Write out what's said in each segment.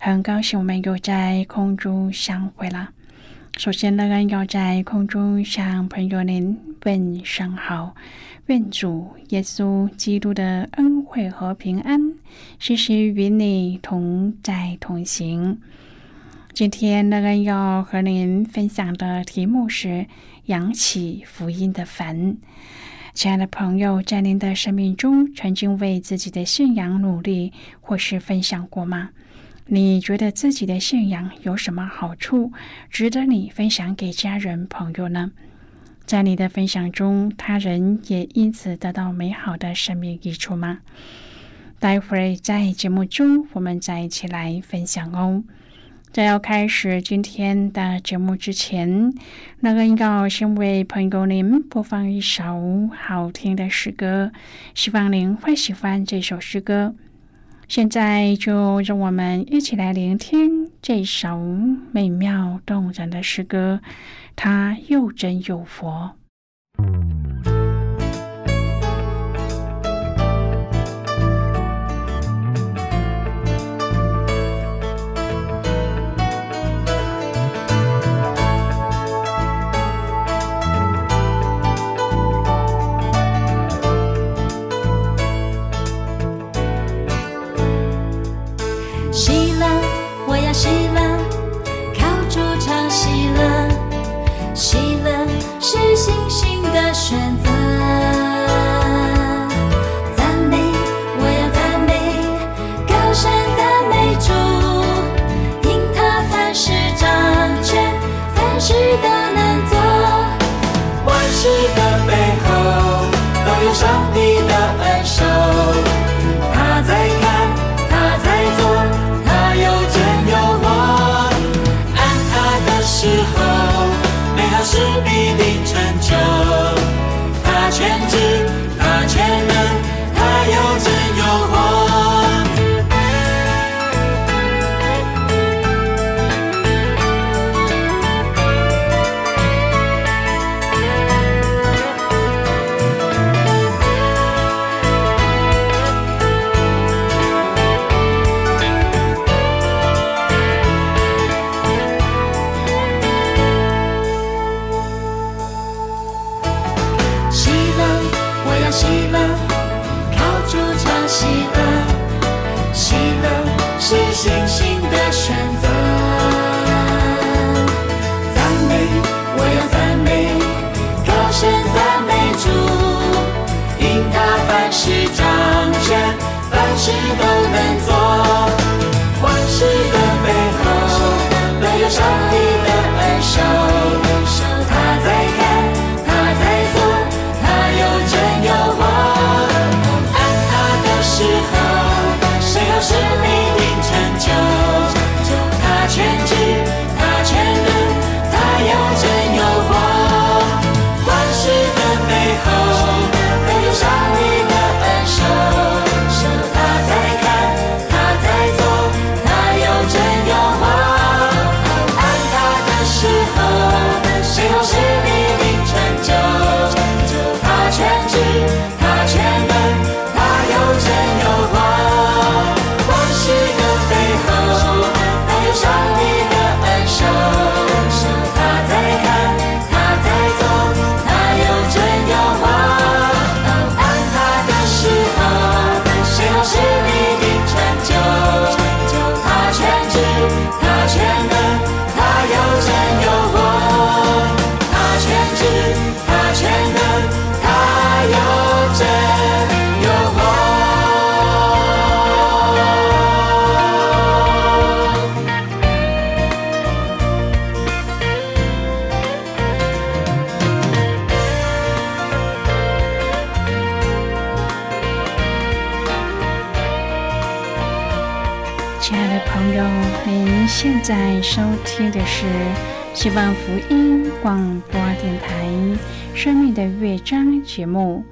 很高兴我们又在空中相会了。首先，呢，要在空中向朋友您问声好，愿主耶稣基督的恩惠和平安时时与你同在同行。今天，乐恩要和您分享的题目是“扬起福音的帆”。亲爱的朋友，在您的生命中，曾经为自己的信仰努力或是分享过吗？你觉得自己的信仰有什么好处，值得你分享给家人朋友呢？在你的分享中，他人也因此得到美好的生命益处吗？待会儿在节目中，我们再一起来分享哦。在要开始今天的节目之前，那个应该先为朋友您播放一首好听的诗歌，希望您会喜欢这首诗歌。现在就让我们一起来聆听这首美妙动人的诗歌，它又真又佛。亲爱的朋友您现在收听的是希望福音广播电台《生命的乐章》节目。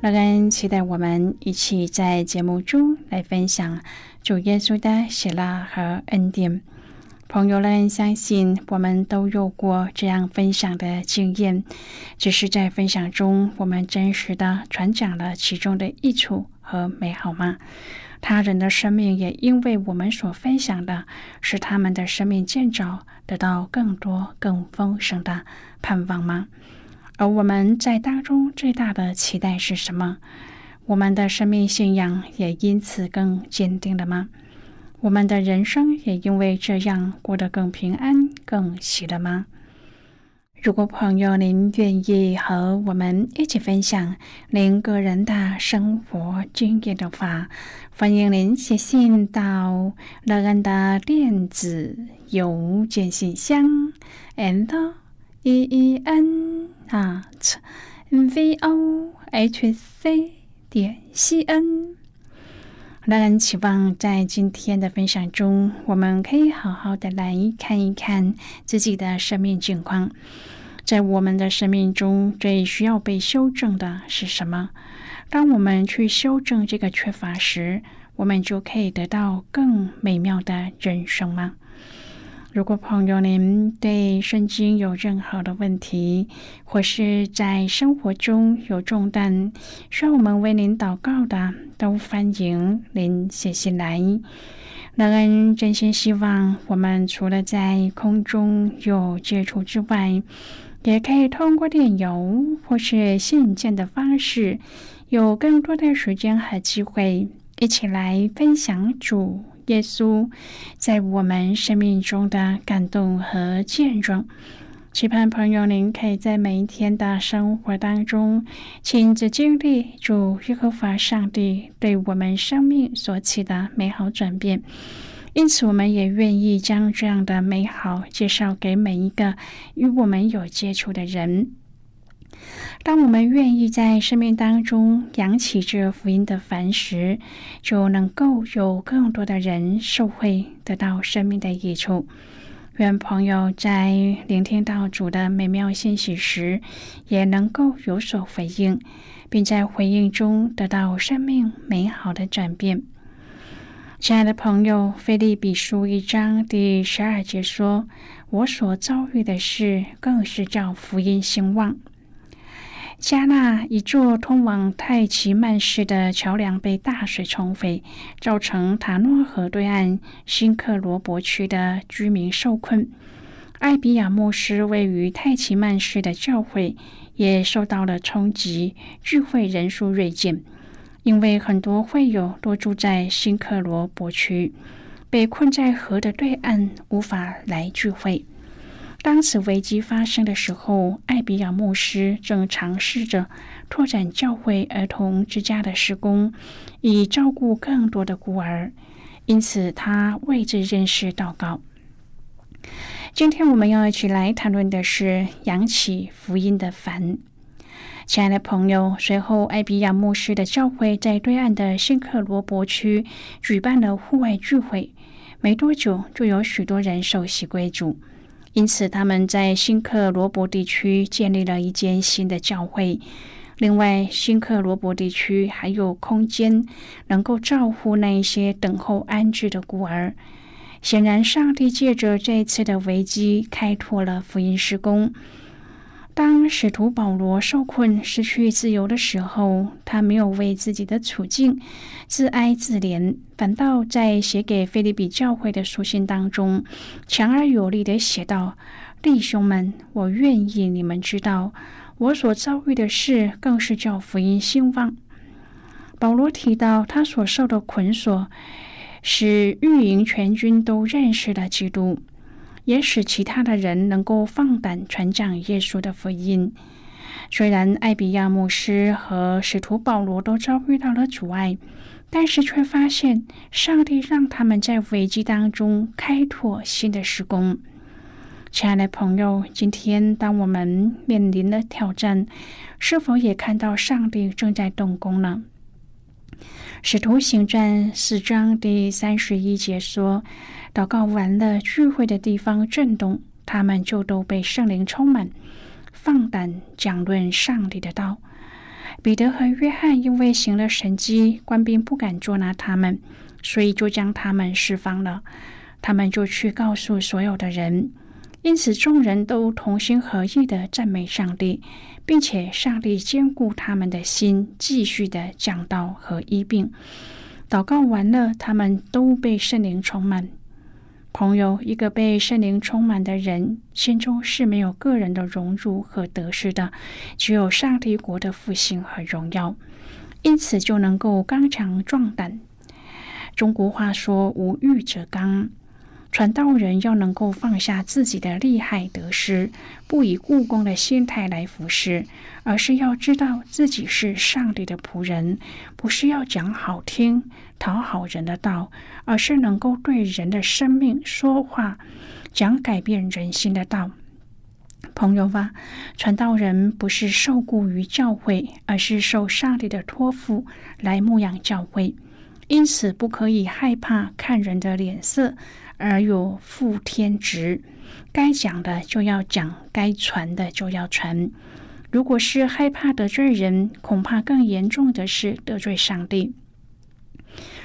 乐恩期待我们一起在节目中来分享主耶稣的喜乐和恩典。朋友们，相信我们都有过这样分享的经验，只是在分享中，我们真实的传讲了其中的益处和美好吗？他人的生命也因为我们所分享的，使他们的生命建造得到更多、更丰盛的盼望吗？而我们在当中最大的期待是什么？我们的生命信仰也因此更坚定了吗？我们的人生也因为这样过得更平安、更喜乐吗？如果朋友您愿意和我们一起分享您个人的生活经验的话，欢迎您写信到乐安的电子邮件信箱：and e e n at v o h c 点 c n。让人期望在今天的分享中，我们可以好好的来看一看自己的生命境况。在我们的生命中，最需要被修正的是什么？当我们去修正这个缺乏时，我们就可以得到更美妙的人生吗？如果朋友您对圣经有任何的问题，或是在生活中有重担，需要我们为您祷告的，都欢迎您写信来。乐恩真心希望，我们除了在空中有接触之外，也可以通过电邮或是信件的方式，有更多的时间和机会，一起来分享主。耶稣在我们生命中的感动和见证，期盼朋友您可以在每一天的生活当中亲自经历主耶和华上帝对我们生命所起的美好转变。因此，我们也愿意将这样的美好介绍给每一个与我们有接触的人。当我们愿意在生命当中扬起这福音的帆时，就能够有更多的人受惠，得到生命的益处。愿朋友在聆听到主的美妙信息时，也能够有所回应，并在回应中得到生命美好的转变。亲爱的朋友，《菲利比书》一章第十二节说：“我所遭遇的事，更是叫福音兴旺。”加纳一座通往泰奇曼市的桥梁被大水冲毁，造成塔诺河对岸新克罗伯区的居民受困。艾比亚牧师位于泰奇曼市的教会也受到了冲击，聚会人数锐减，因为很多会友都住在新克罗伯区，被困在河的对岸，无法来聚会。当此危机发生的时候，艾比亚牧师正尝试着拓展教会儿童之家的施工，以照顾更多的孤儿。因此，他为这件事祷告。今天我们要一起来谈论的是扬起福音的帆。亲爱的朋友，随后艾比亚牧师的教会在对岸的新克罗伯区举办了户外聚会，没多久就有许多人受洗归主。因此，他们在新克罗伯地区建立了一间新的教会。另外，新克罗伯地区还有空间，能够照顾那一些等候安置的孤儿。显然，上帝借着这次的危机，开拓了福音施工。当使徒保罗受困、失去自由的时候，他没有为自己的处境自哀自怜，反倒在写给菲利比教会的书信当中，强而有力地写道：“弟兄们，我愿意你们知道，我所遭遇的事，更是叫福音兴旺。”保罗提到他所受的捆锁，使御营全军都认识了基督。也使其他的人能够放胆传讲耶稣的福音。虽然艾比亚牧师和使徒保罗都遭遇到了阻碍，但是却发现上帝让他们在危机当中开拓新的施工。亲爱的朋友，今天当我们面临了挑战，是否也看到上帝正在动工呢？使徒行传四章第三十一节说：“祷告完了，聚会的地方震动，他们就都被圣灵充满，放胆讲论上帝的道。”彼得和约翰因为行了神迹，官兵不敢捉拿他们，所以就将他们释放了。他们就去告诉所有的人，因此众人都同心合意的赞美上帝。并且上帝兼顾他们的心，继续的讲道和医病。祷告完了，他们都被圣灵充满。朋友，一个被圣灵充满的人，心中是没有个人的荣辱和得失的，只有上帝国的复兴和荣耀，因此就能够刚强壮胆。中国话说：“无欲则刚。”传道人要能够放下自己的利害得失，不以故宫的心态来服侍，而是要知道自己是上帝的仆人，不是要讲好听、讨好人的道，而是能够对人的生命说话，讲改变人心的道。朋友吧，传道人不是受雇于教会，而是受上帝的托付来牧养教会，因此不可以害怕看人的脸色。而有负天职，该讲的就要讲，该传的就要传。如果是害怕得罪人，恐怕更严重的是得罪上帝。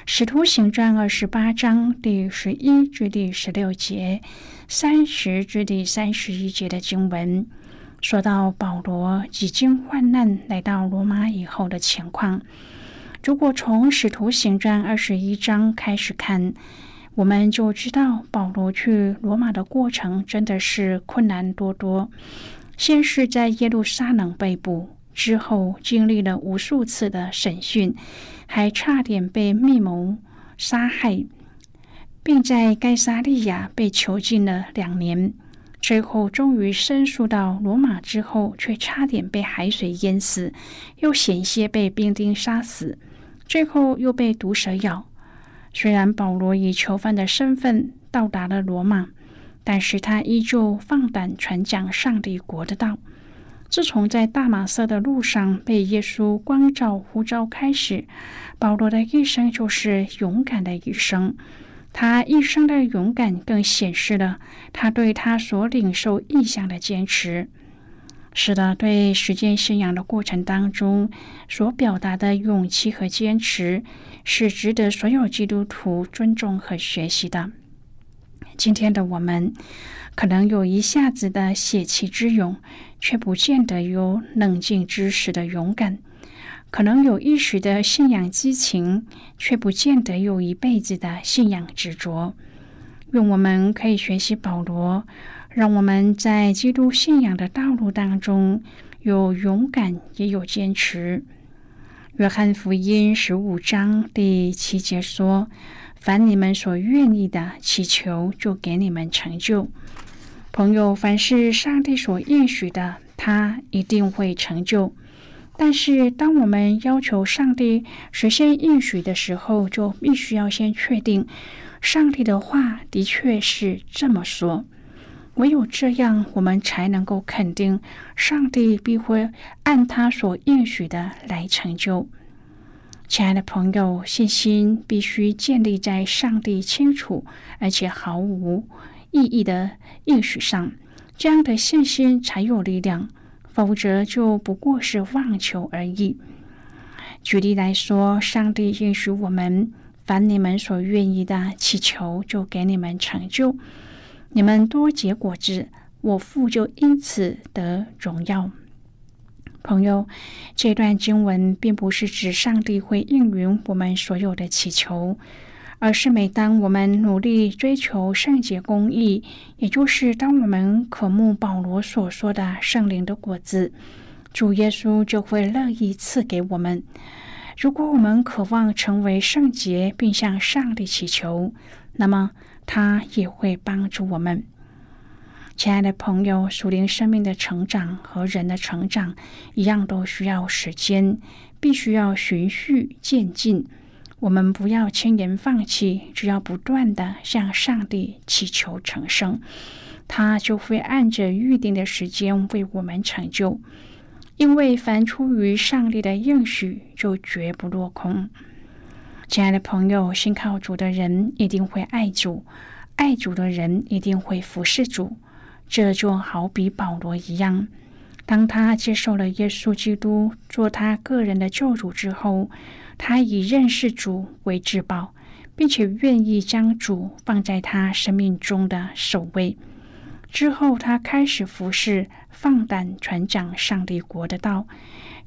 使徒行传二十八章第十一至第十六节，三十至第三十一节的经文，说到保罗几经患难来到罗马以后的情况。如果从使徒行传二十一章开始看，我们就知道保罗去罗马的过程真的是困难多多。先是在耶路撒冷被捕，之后经历了无数次的审讯，还差点被密谋杀害，并在该萨利亚被囚禁了两年。最后终于申诉到罗马之后，却差点被海水淹死，又险些被兵丁杀死，最后又被毒蛇咬。虽然保罗以囚犯的身份到达了罗马，但是他依旧放胆传讲上帝国的道。自从在大马色的路上被耶稣光照呼召开始，保罗的一生就是勇敢的一生。他一生的勇敢，更显示了他对他所领受意向的坚持。是的，对实践信仰的过程当中所表达的勇气和坚持，是值得所有基督徒尊重和学习的。今天的我们，可能有一下子的血气之勇，却不见得有冷静之时的勇敢；可能有一时的信仰激情，却不见得有一辈子的信仰执着。愿我们可以学习保罗。让我们在基督信仰的道路当中有勇敢，也有坚持。约翰福音十五章第七节说：“凡你们所愿意的，祈求就给你们成就。”朋友，凡是上帝所应许的，他一定会成就。但是，当我们要求上帝实现应许的时候，就必须要先确定上帝的话的确是这么说。唯有这样，我们才能够肯定上帝必会按他所应许的来成就。亲爱的朋友，信心必须建立在上帝清楚而且毫无意义的应许上，这样的信心才有力量，否则就不过是妄求而已。举例来说，上帝应许我们：凡你们所愿意的祈求，就给你们成就。你们多结果子，我父就因此得荣耀。朋友，这段经文并不是指上帝会应允我们所有的祈求，而是每当我们努力追求圣洁公义，也就是当我们渴慕保罗所说的圣灵的果子，主耶稣就会乐意赐给我们。如果我们渴望成为圣洁，并向上帝祈求，那么。他也会帮助我们，亲爱的朋友。属灵生命的成长和人的成长一样，都需要时间，必须要循序渐进。我们不要轻言放弃，只要不断的向上帝祈求成圣，他就会按着预定的时间为我们成就。因为凡出于上帝的应许，就绝不落空。亲爱的朋友，信靠主的人一定会爱主，爱主的人一定会服侍主。这就好比保罗一样，当他接受了耶稣基督做他个人的救主之后，他以认识主为至宝，并且愿意将主放在他生命中的首位。之后，他开始服侍，放胆传讲上帝国的道。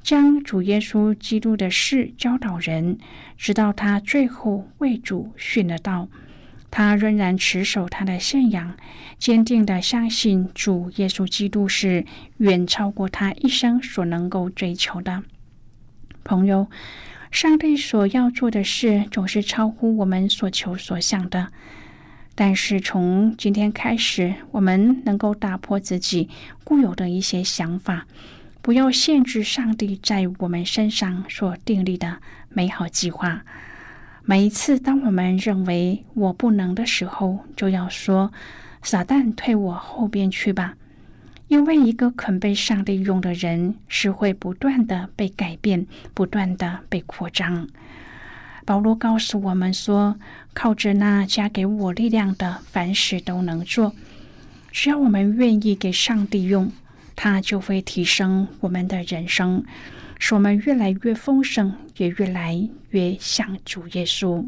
将主耶稣基督的事教导人，直到他最后为主殉了道。他仍然持守他的信仰，坚定的相信主耶稣基督是远超过他一生所能够追求的。朋友，上帝所要做的事总是超乎我们所求所想的。但是从今天开始，我们能够打破自己固有的一些想法。不要限制上帝在我们身上所订立的美好计划。每一次，当我们认为我不能的时候，就要说：“撒旦，退我后边去吧！”因为一个肯被上帝用的人，是会不断的被改变，不断的被扩张。保罗告诉我们说：“靠着那加给我力量的，凡事都能做。只要我们愿意给上帝用。”它就会提升我们的人生，使我们越来越丰盛，也越来越像主耶稣。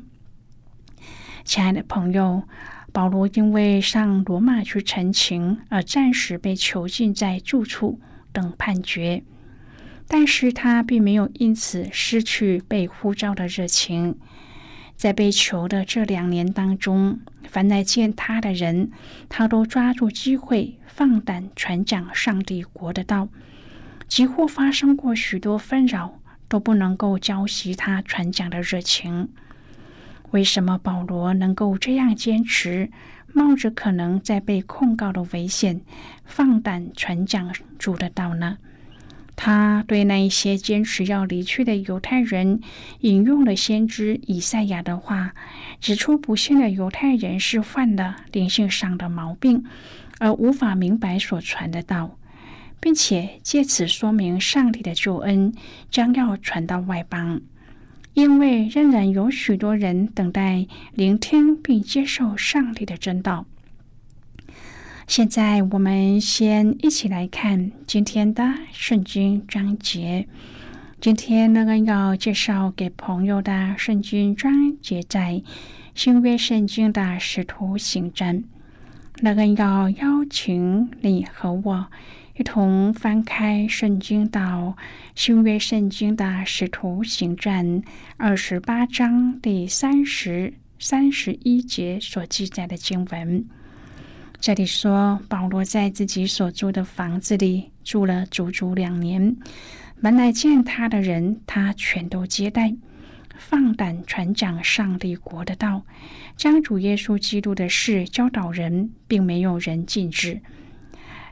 亲爱的朋友，保罗因为上罗马去陈情，而暂时被囚禁在住处等判决，但是他并没有因此失去被呼召的热情。在被囚的这两年当中，凡来见他的人，他都抓住机会放胆传讲上帝国的道。几乎发生过许多纷扰，都不能够浇熄他传讲的热情。为什么保罗能够这样坚持，冒着可能在被控告的危险，放胆传讲主的道呢？他对那一些坚持要离去的犹太人引用了先知以赛亚的话，指出不幸的犹太人是犯了灵性上的毛病，而无法明白所传的道，并且借此说明上帝的救恩将要传到外邦，因为仍然有许多人等待聆听并接受上帝的真道。现在我们先一起来看今天的圣经章节。今天那个要介绍给朋友的圣经章节在新约圣经的使徒行传。那个要邀请你和我一同翻开圣经到新约圣经的使徒行传二十八章第三十三十一节所记载的经文。这里说，保罗在自己所住的房子里住了足足两年，门来见他的人，他全都接待，放胆传讲上帝国的道，将主耶稣基督的事教导人，并没有人禁止。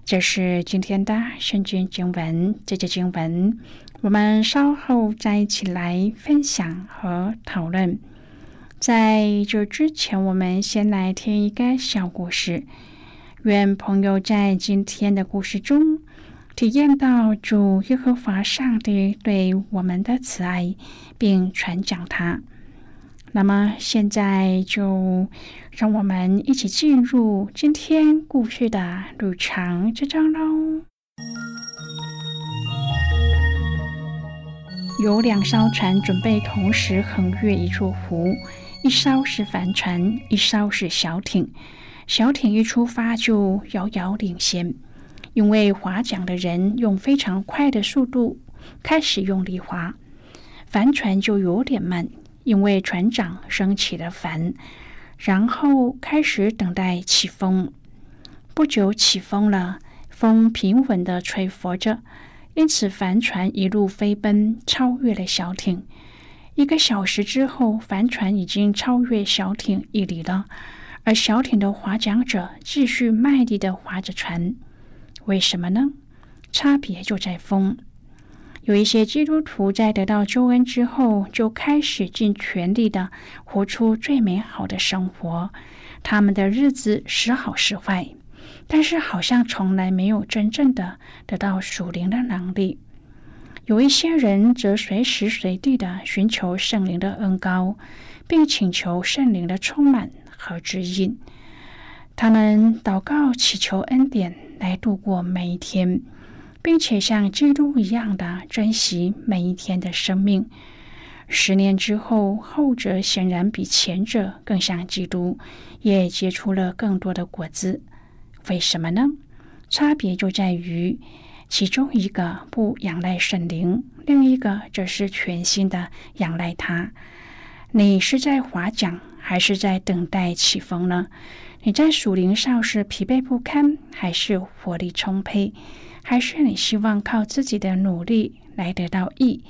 这是今天的圣经经文，这节经文我们稍后再一起来分享和讨论。在这之前，我们先来听一个小故事。愿朋友在今天的故事中体验到主耶和华上帝对我们的慈爱，并传讲它。那么，现在就让我们一起进入今天故事的旅程之中喽。有两艘船准备同时横越一座湖，一艘是帆船，一艘是小艇。小艇一出发就遥遥领先，因为划桨的人用非常快的速度开始用力划，帆船就有点慢，因为船长升起了帆，然后开始等待起风。不久起风了，风平稳的吹拂着，因此帆船一路飞奔，超越了小艇。一个小时之后，帆船已经超越小艇一里了。而小艇的划桨者继续卖力的划着船，为什么呢？差别就在风。有一些基督徒在得到救恩之后，就开始尽全力的活出最美好的生活。他们的日子时好时坏，但是好像从来没有真正的得到属灵的能力。有一些人则随时随地的寻求圣灵的恩膏。并请求圣灵的充满和指引。他们祷告，祈求恩典来度过每一天，并且像基督一样的珍惜每一天的生命。十年之后，后者显然比前者更像基督，也结出了更多的果子。为什么呢？差别就在于，其中一个不仰赖圣灵，另一个则是全心的仰赖他。你是在划桨，还是在等待起风呢？你在属灵上是疲惫不堪，还是活力充沛？还是你希望靠自己的努力来得到义，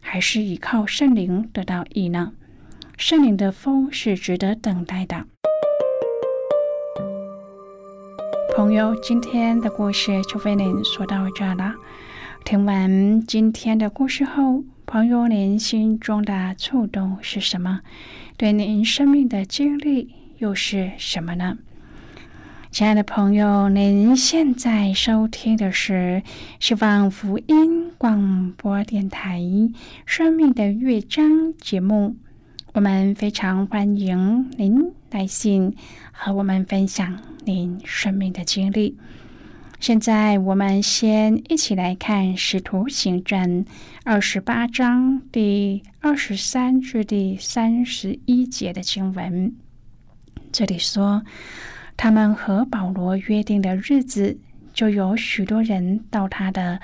还是依靠圣灵得到义呢？圣灵的风是值得等待的。朋友，今天的故事就为您说到这了。听完今天的故事后，朋友您心中的触动是什么？对您生命的经历？又是什么呢？亲爱的朋友，您现在收听的是希望福音广播电台《生命的乐章》节目。我们非常欢迎您来信和我们分享您生命的经历。现在，我们先一起来看《使徒行传》二十八章第二十三至第三十一节的经文。这里说，他们和保罗约定的日子，就有许多人到他的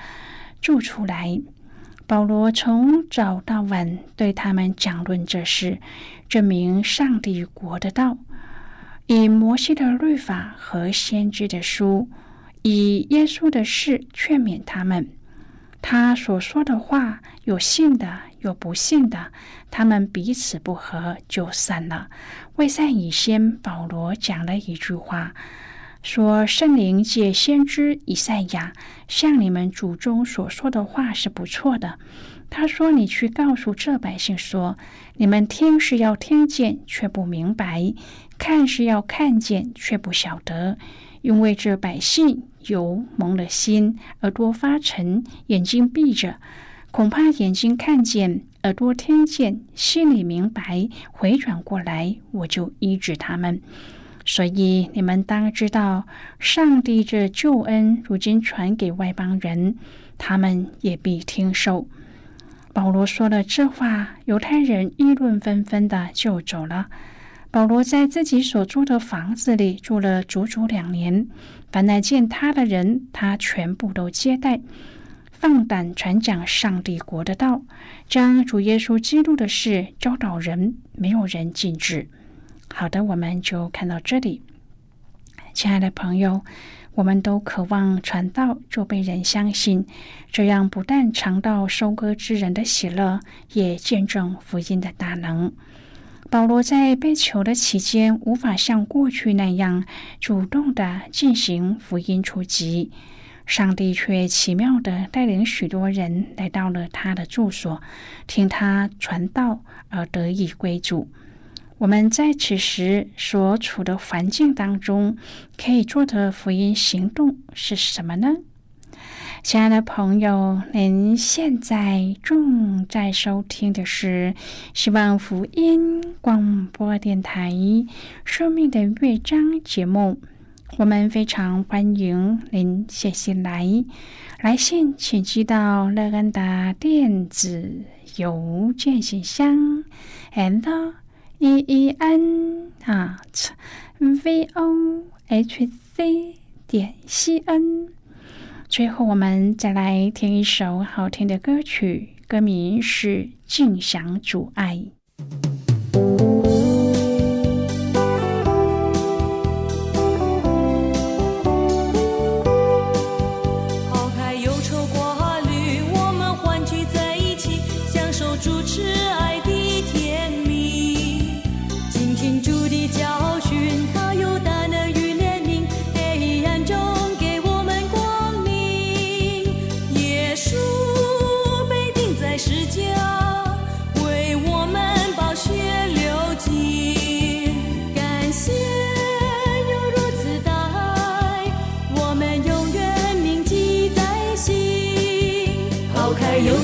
住处来。保罗从早到晚对他们讲论这事，证明上帝国的道，以摩西的律法和先知的书，以耶稣的事劝勉他们。他所说的话，有信的，有不信的，他们彼此不和，就散了。未散以先，保罗讲了一句话，说：“圣灵借先知以赛亚向你们祖宗所说的话是不错的。”他说：“你去告诉这百姓说，你们听是要听见，却不明白；看是要看见，却不晓得。”因为这百姓有蒙了心，耳朵发沉，眼睛闭着，恐怕眼睛看见，耳朵听见，心里明白，回转过来，我就医治他们。所以你们当知道，上帝这救恩如今传给外邦人，他们也必听受。保罗说了这话，犹太人议论纷纷的就走了。保罗在自己所住的房子里住了足足两年，凡来见他的人，他全部都接待，放胆传讲上帝国的道，将主耶稣基督的事教导人，没有人禁止。好的，我们就看到这里，亲爱的朋友，我们都渴望传道就被人相信，这样不但尝到收割之人的喜乐，也见证福音的大能。保罗在被囚的期间，无法像过去那样主动的进行福音出击，上帝却奇妙的带领许多人来到了他的住所，听他传道而得以归主。我们在此时所处的环境当中，可以做的福音行动是什么呢？亲爱的朋友，您现在正在收听的是希望福音广播电台《生命的乐章》节目。我们非常欢迎您写信来，来信请寄到乐安的电子邮件信箱，and e e n at v o h c 点 c n。最后，我们再来听一首好听的歌曲，歌名是《尽享主爱》。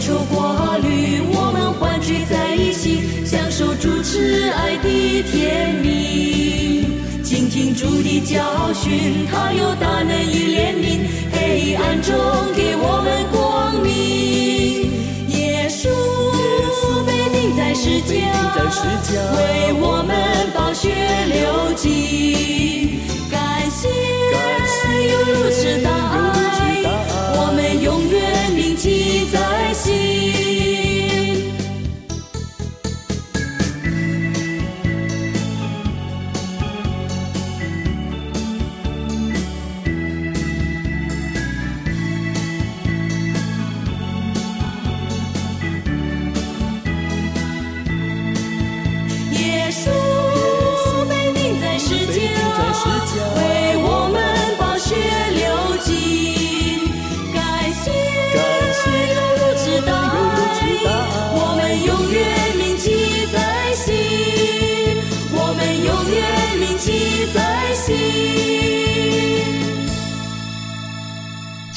愁挂虑，我们欢聚在一起，享受主赐爱的甜蜜。倾听主的教训，他有大能与怜悯，黑暗中给我们光明。耶稣被钉在十字，为我们把血流尽。耶稣被钉在十字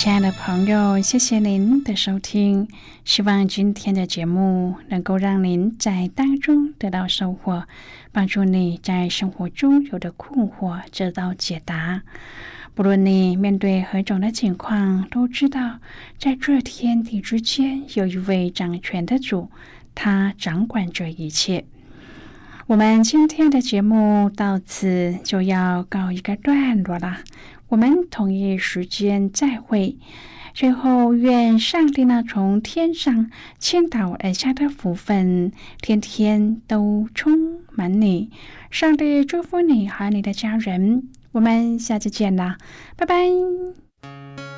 亲爱的朋友，谢谢您的收听。希望今天的节目能够让您在当中得到收获，帮助你在生活中有的困惑得到解答。不论你面对何种的情况，都知道在这天地之间有一位掌权的主，他掌管着一切。我们今天的节目到此就要告一个段落了，我们同一时间再会。最后，愿上帝那从天上倾倒而下的福分，天天都充满你。上帝祝福你和你的家人。我们下次见啦，拜拜。